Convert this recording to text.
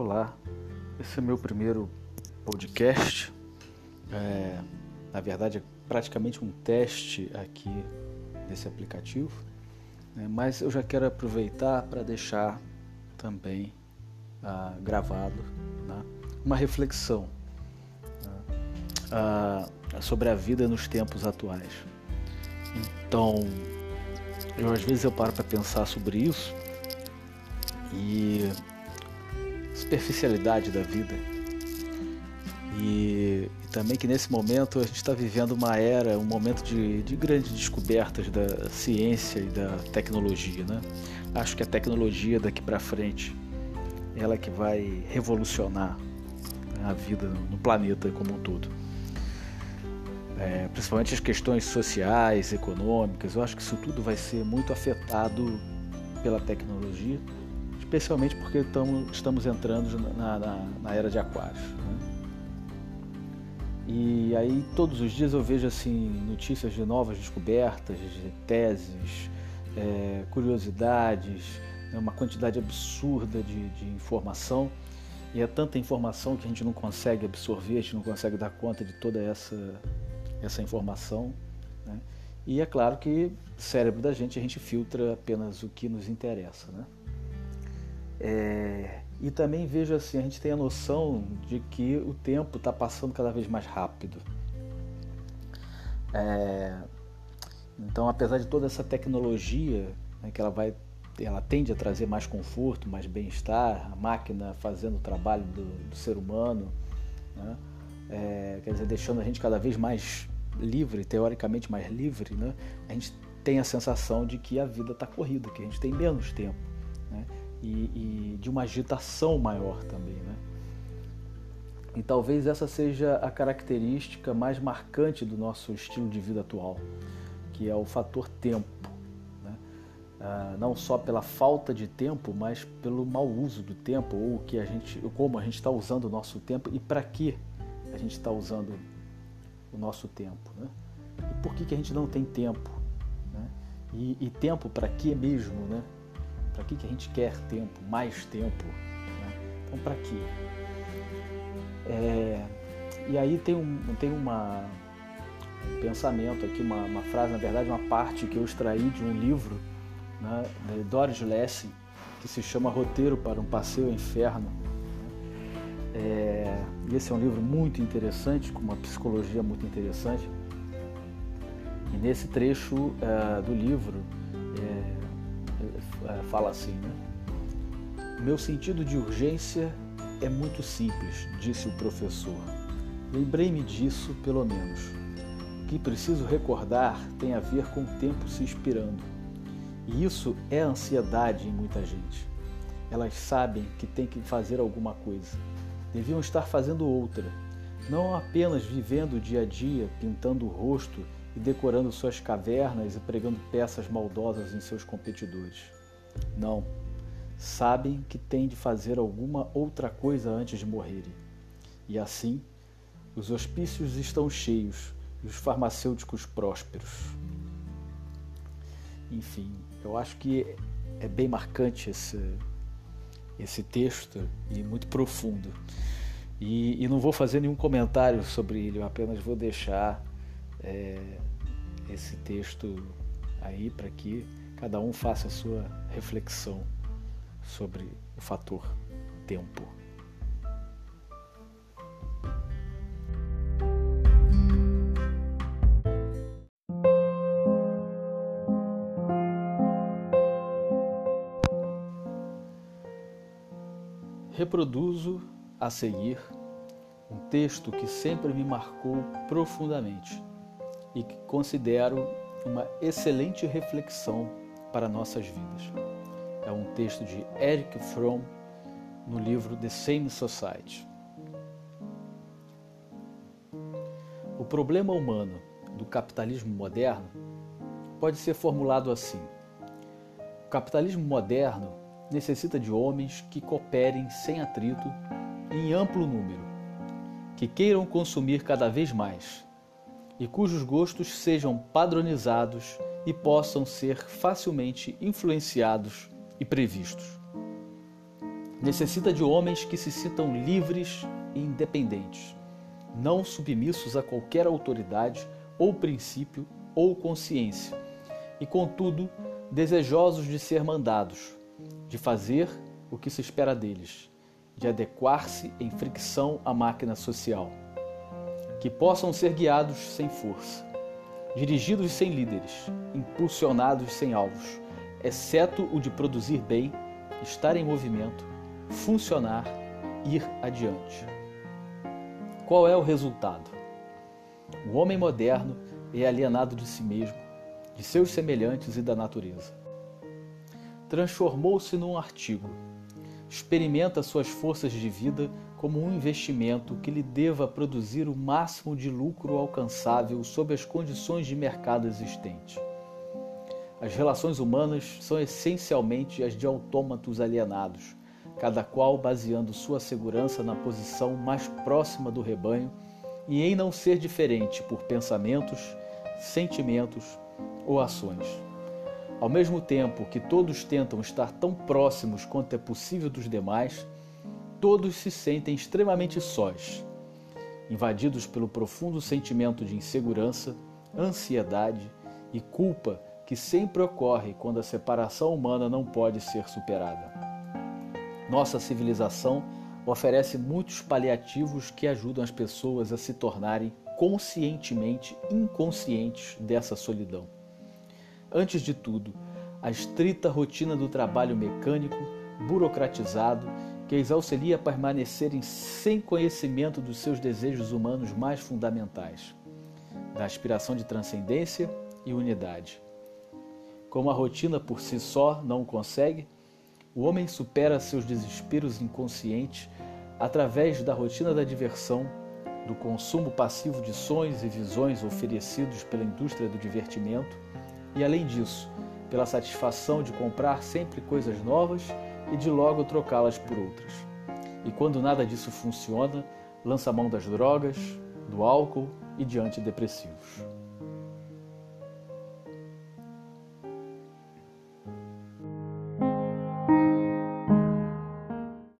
Olá, esse é meu primeiro podcast. É, na verdade, é praticamente um teste aqui desse aplicativo, né? mas eu já quero aproveitar para deixar também ah, gravado né? uma reflexão né? ah, sobre a vida nos tempos atuais. Então, eu às vezes eu paro para pensar sobre isso e superficialidade da vida. E, e, também que nesse momento a gente está vivendo uma era, um momento de, de grandes descobertas da ciência e da tecnologia. Né? Acho que a tecnologia daqui para frente ela é que vai revolucionar a vida no planeta como um todo. É, principalmente as questões sociais, econômicas, eu acho que isso tudo vai ser muito afetado pela tecnologia especialmente porque tamo, estamos entrando na, na, na era de Aquários. Né? E aí todos os dias eu vejo assim notícias de novas descobertas, de teses, é, curiosidades, né? uma quantidade absurda de, de informação. E é tanta informação que a gente não consegue absorver, a gente não consegue dar conta de toda essa, essa informação. Né? E é claro que o cérebro da gente a gente filtra apenas o que nos interessa. Né? É, e também vejo assim, a gente tem a noção de que o tempo está passando cada vez mais rápido. É, então, apesar de toda essa tecnologia né, que ela vai, ela tende a trazer mais conforto, mais bem-estar, a máquina fazendo o trabalho do, do ser humano, né, é, quer dizer, deixando a gente cada vez mais livre, teoricamente mais livre, né, a gente tem a sensação de que a vida está corrida, que a gente tem menos tempo. Né? E, e de uma agitação maior também. Né? E talvez essa seja a característica mais marcante do nosso estilo de vida atual, que é o fator tempo. Né? Ah, não só pela falta de tempo, mas pelo mau uso do tempo, ou que a gente, como a gente está usando o nosso tempo e para que a gente está usando o nosso tempo. Né? E por que, que a gente não tem tempo? Né? E, e tempo para que mesmo? Né? Para que, que a gente quer tempo, mais tempo? Né? Então, para quê? É, e aí tem, um, tem uma, um pensamento aqui, uma, uma, frase, na verdade, uma parte que eu extraí de um livro né, de Doris Lessing, que se chama Roteiro para um Passeio ao Inferno. É, e esse é um livro muito interessante, com uma psicologia muito interessante. E nesse trecho é, do livro, é, é, fala assim, né? Meu sentido de urgência é muito simples, disse o professor. Lembrei-me disso, pelo menos. O que preciso recordar tem a ver com o tempo se expirando. E isso é ansiedade em muita gente. Elas sabem que tem que fazer alguma coisa. Deviam estar fazendo outra. Não apenas vivendo o dia a dia, pintando o rosto e decorando suas cavernas e pregando peças maldosas em seus competidores. Não. Sabem que têm de fazer alguma outra coisa antes de morrerem. E assim, os hospícios estão cheios e os farmacêuticos prósperos. Enfim, eu acho que é bem marcante esse, esse texto e muito profundo. E, e, não vou fazer nenhum comentário sobre ele, eu apenas vou deixar é, esse texto aí para que cada um faça a sua reflexão sobre o fator tempo. Reproduzo a seguir um texto que sempre me marcou profundamente e que considero uma excelente reflexão para nossas vidas. É um texto de Eric Fromm no livro The Same Society. O problema humano do capitalismo moderno pode ser formulado assim: o capitalismo moderno necessita de homens que cooperem sem atrito em amplo número, que queiram consumir cada vez mais e cujos gostos sejam padronizados e possam ser facilmente influenciados e previstos. necessita de homens que se sintam livres e independentes, não submissos a qualquer autoridade ou princípio ou consciência, e contudo desejosos de ser mandados, de fazer o que se espera deles, de adequar-se em fricção à máquina social, que possam ser guiados sem força, dirigidos sem líderes, impulsionados sem alvos, exceto o de produzir bem, estar em movimento, funcionar, ir adiante. Qual é o resultado? O homem moderno é alienado de si mesmo, de seus semelhantes e da natureza. Transformou-se num artigo. Experimenta suas forças de vida como um investimento que lhe deva produzir o máximo de lucro alcançável sob as condições de mercado existente. As relações humanas são essencialmente as de autômatos alienados, cada qual baseando sua segurança na posição mais próxima do rebanho e em não ser diferente por pensamentos, sentimentos ou ações. Ao mesmo tempo que todos tentam estar tão próximos quanto é possível dos demais, todos se sentem extremamente sós, invadidos pelo profundo sentimento de insegurança, ansiedade e culpa que sempre ocorre quando a separação humana não pode ser superada. Nossa civilização oferece muitos paliativos que ajudam as pessoas a se tornarem conscientemente inconscientes dessa solidão. Antes de tudo, a estrita rotina do trabalho mecânico, burocratizado, que as auxilia a permanecerem sem conhecimento dos seus desejos humanos mais fundamentais, da aspiração de transcendência e unidade. Como a rotina por si só não o consegue, o homem supera seus desesperos inconscientes através da rotina da diversão, do consumo passivo de sonhos e visões oferecidos pela indústria do divertimento e, além disso, pela satisfação de comprar sempre coisas novas e de logo trocá-las por outras. E quando nada disso funciona, lança mão das drogas, do álcool e de antidepressivos.